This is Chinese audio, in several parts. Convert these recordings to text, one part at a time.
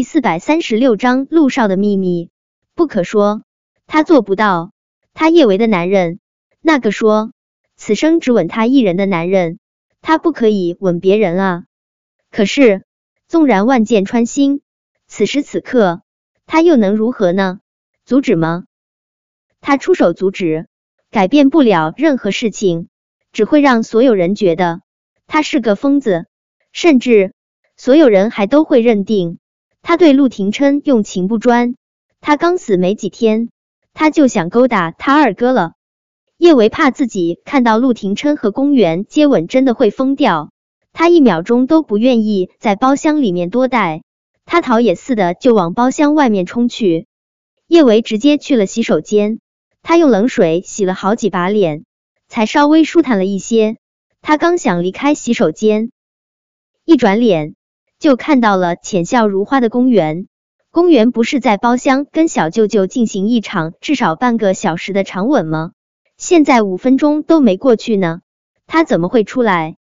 第四百三十六章陆少的秘密。不可说，他做不到。他叶维的男人，那个说此生只吻他一人的男人，他不可以吻别人啊。可是，纵然万箭穿心，此时此刻，他又能如何呢？阻止吗？他出手阻止，改变不了任何事情，只会让所有人觉得他是个疯子，甚至所有人还都会认定。他对陆廷琛用情不专，他刚死没几天，他就想勾搭他二哥了。叶维怕自己看到陆廷琛和公园接吻，真的会疯掉。他一秒钟都不愿意在包厢里面多待，他逃也似的就往包厢外面冲去。叶维直接去了洗手间，他用冷水洗了好几把脸，才稍微舒坦了一些。他刚想离开洗手间，一转脸。就看到了浅笑如花的公园。公园不是在包厢跟小舅舅进行一场至少半个小时的长吻吗？现在五分钟都没过去呢，他怎么会出来？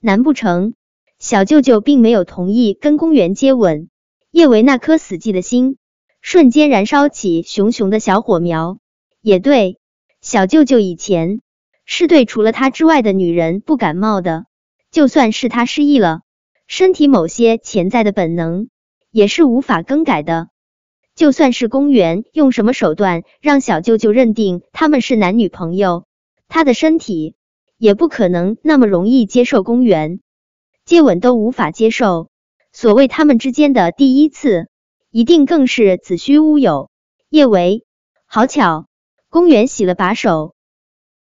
难不成小舅舅并没有同意跟公园接吻？叶维那颗死寂的心瞬间燃烧起熊熊的小火苗。也对，小舅舅以前是对除了他之外的女人不感冒的，就算是他失忆了。身体某些潜在的本能也是无法更改的。就算是公园用什么手段让小舅舅认定他们是男女朋友，他的身体也不可能那么容易接受公园接吻都无法接受。所谓他们之间的第一次，一定更是子虚乌有。叶维，好巧，公园洗了把手，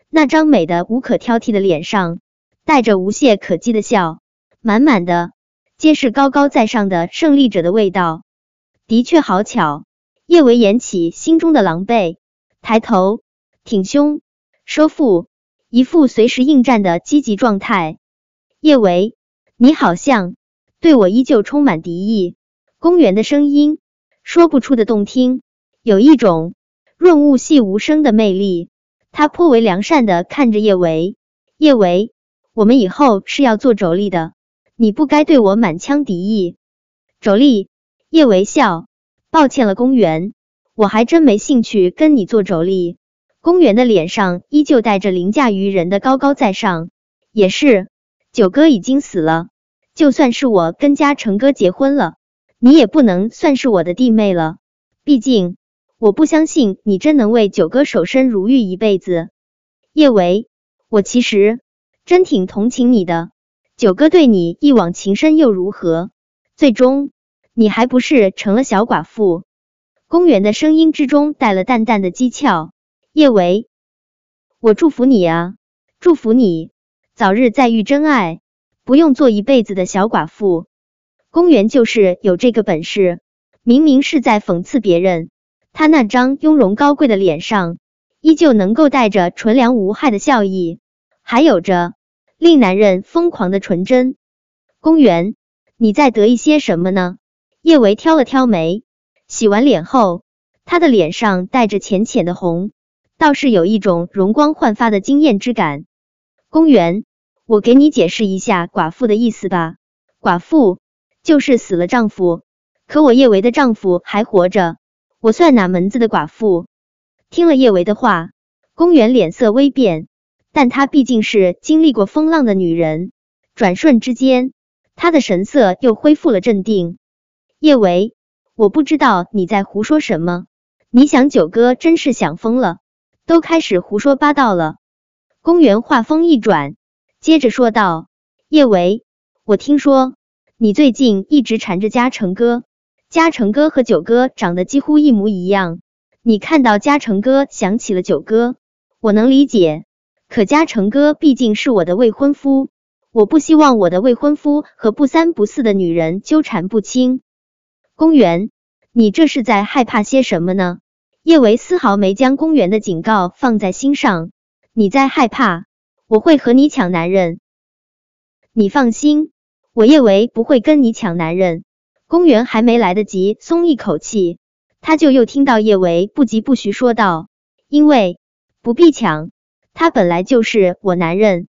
那张美的无可挑剔的脸上带着无懈可击的笑。满满的皆是高高在上的胜利者的味道，的确好巧。叶维掩起心中的狼狈，抬头挺胸收腹，一副随时应战的积极状态。叶维，你好像对我依旧充满敌意。公园的声音说不出的动听，有一种润物细无声的魅力。他颇为良善的看着叶维，叶维，我们以后是要做妯娌的。你不该对我满腔敌意，妯娌。叶维笑，抱歉了，公园，我还真没兴趣跟你做妯娌。公园的脸上依旧带着凌驾于人的高高在上。也是，九哥已经死了，就算是我跟嘉诚哥结婚了，你也不能算是我的弟妹了。毕竟，我不相信你真能为九哥守身如玉一辈子。叶维，我其实真挺同情你的。九哥对你一往情深又如何？最终你还不是成了小寡妇？公园的声音之中带了淡淡的讥诮。叶维，我祝福你啊，祝福你早日再遇真爱，不用做一辈子的小寡妇。公园就是有这个本事，明明是在讽刺别人，他那张雍容高贵的脸上依旧能够带着纯良无害的笑意，还有着。令男人疯狂的纯真，公园，你在得意些什么呢？叶维挑了挑眉，洗完脸后，他的脸上带着浅浅的红，倒是有一种容光焕发的惊艳之感。公园，我给你解释一下寡妇的意思吧。寡妇就是死了丈夫，可我叶维的丈夫还活着，我算哪门子的寡妇？听了叶维的话，公园脸色微变。但她毕竟是经历过风浪的女人，转瞬之间，她的神色又恢复了镇定。叶维，我不知道你在胡说什么。你想九哥真是想疯了，都开始胡说八道了。公园话锋一转，接着说道：“叶维，我听说你最近一直缠着嘉诚哥，嘉诚哥和九哥长得几乎一模一样。你看到嘉诚哥想起了九哥，我能理解。”可嘉诚哥毕竟是我的未婚夫，我不希望我的未婚夫和不三不四的女人纠缠不清。公园，你这是在害怕些什么呢？叶维丝毫没将公园的警告放在心上。你在害怕我会和你抢男人？你放心，我叶维不会跟你抢男人。公园还没来得及松一口气，他就又听到叶维不疾不徐说道：“因为不必抢。”他本来就是我男人，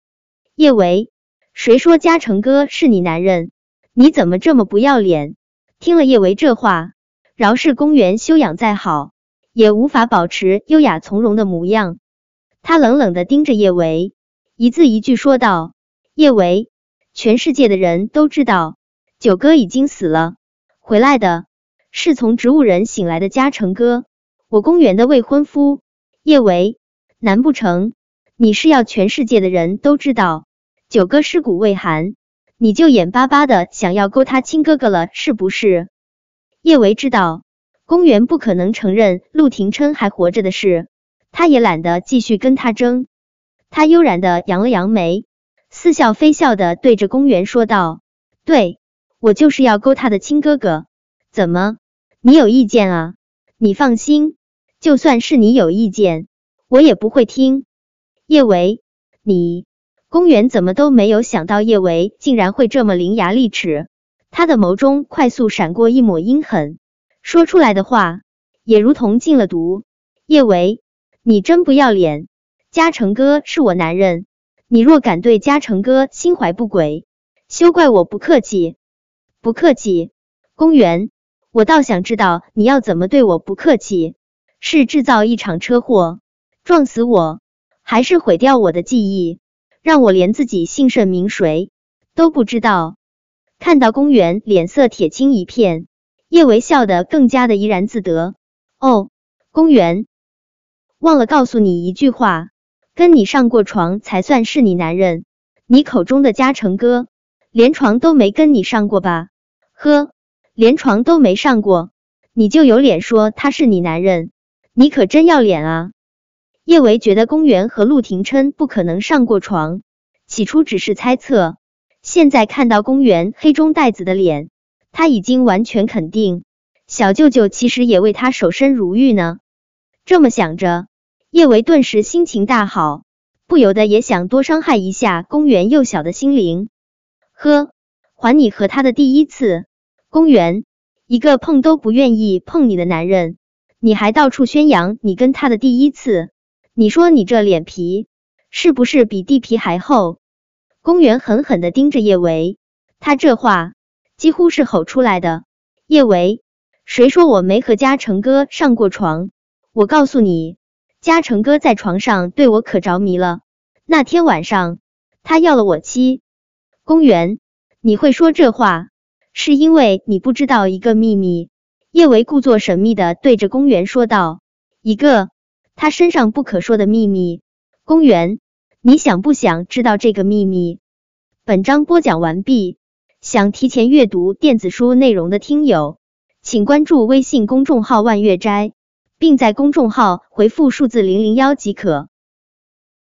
叶维，谁说嘉诚哥是你男人？你怎么这么不要脸？听了叶维这话，饶是公园修养再好，也无法保持优雅从容的模样。他冷冷的盯着叶维，一字一句说道：“叶维，全世界的人都知道，九哥已经死了，回来的是从植物人醒来的嘉诚哥，我公园的未婚夫。叶维，难不成你是要全世界的人都知道九哥尸骨未寒？”你就眼巴巴的想要勾他亲哥哥了，是不是？叶维知道公园不可能承认陆廷琛还活着的事，他也懒得继续跟他争。他悠然的扬了扬眉，似笑非笑的对着公园说道：“对我就是要勾他的亲哥哥，怎么，你有意见啊？你放心，就算是你有意见，我也不会听。”叶维，你。公园怎么都没有想到叶维竟然会这么伶牙俐齿，他的眸中快速闪过一抹阴狠，说出来的话也如同进了毒。叶维，你真不要脸！嘉诚哥是我男人，你若敢对嘉诚哥心怀不轨，休怪我不客气。不客气？公园，我倒想知道你要怎么对我不客气？是制造一场车祸撞死我，还是毁掉我的记忆？让我连自己姓甚名谁都不知道。看到公园脸色铁青一片，叶维笑得更加的怡然自得。哦，公园，忘了告诉你一句话，跟你上过床才算是你男人。你口中的嘉诚哥，连床都没跟你上过吧？呵，连床都没上过，你就有脸说他是你男人？你可真要脸啊！叶维觉得公园和陆廷琛不可能上过床，起初只是猜测，现在看到公园黑中带紫的脸，他已经完全肯定。小舅舅其实也为他守身如玉呢。这么想着，叶维顿时心情大好，不由得也想多伤害一下公园幼小的心灵。呵，还你和他的第一次，公园一个碰都不愿意碰你的男人，你还到处宣扬你跟他的第一次。你说你这脸皮是不是比地皮还厚？公园狠狠的盯着叶维，他这话几乎是吼出来的。叶维，谁说我没和嘉诚哥上过床？我告诉你，嘉诚哥在床上对我可着迷了。那天晚上他要了我妻。公园，你会说这话，是因为你不知道一个秘密。叶维故作神秘的对着公园说道：“一个。”他身上不可说的秘密，公园，你想不想知道这个秘密？本章播讲完毕，想提前阅读电子书内容的听友，请关注微信公众号万月斋，并在公众号回复数字零零幺即可。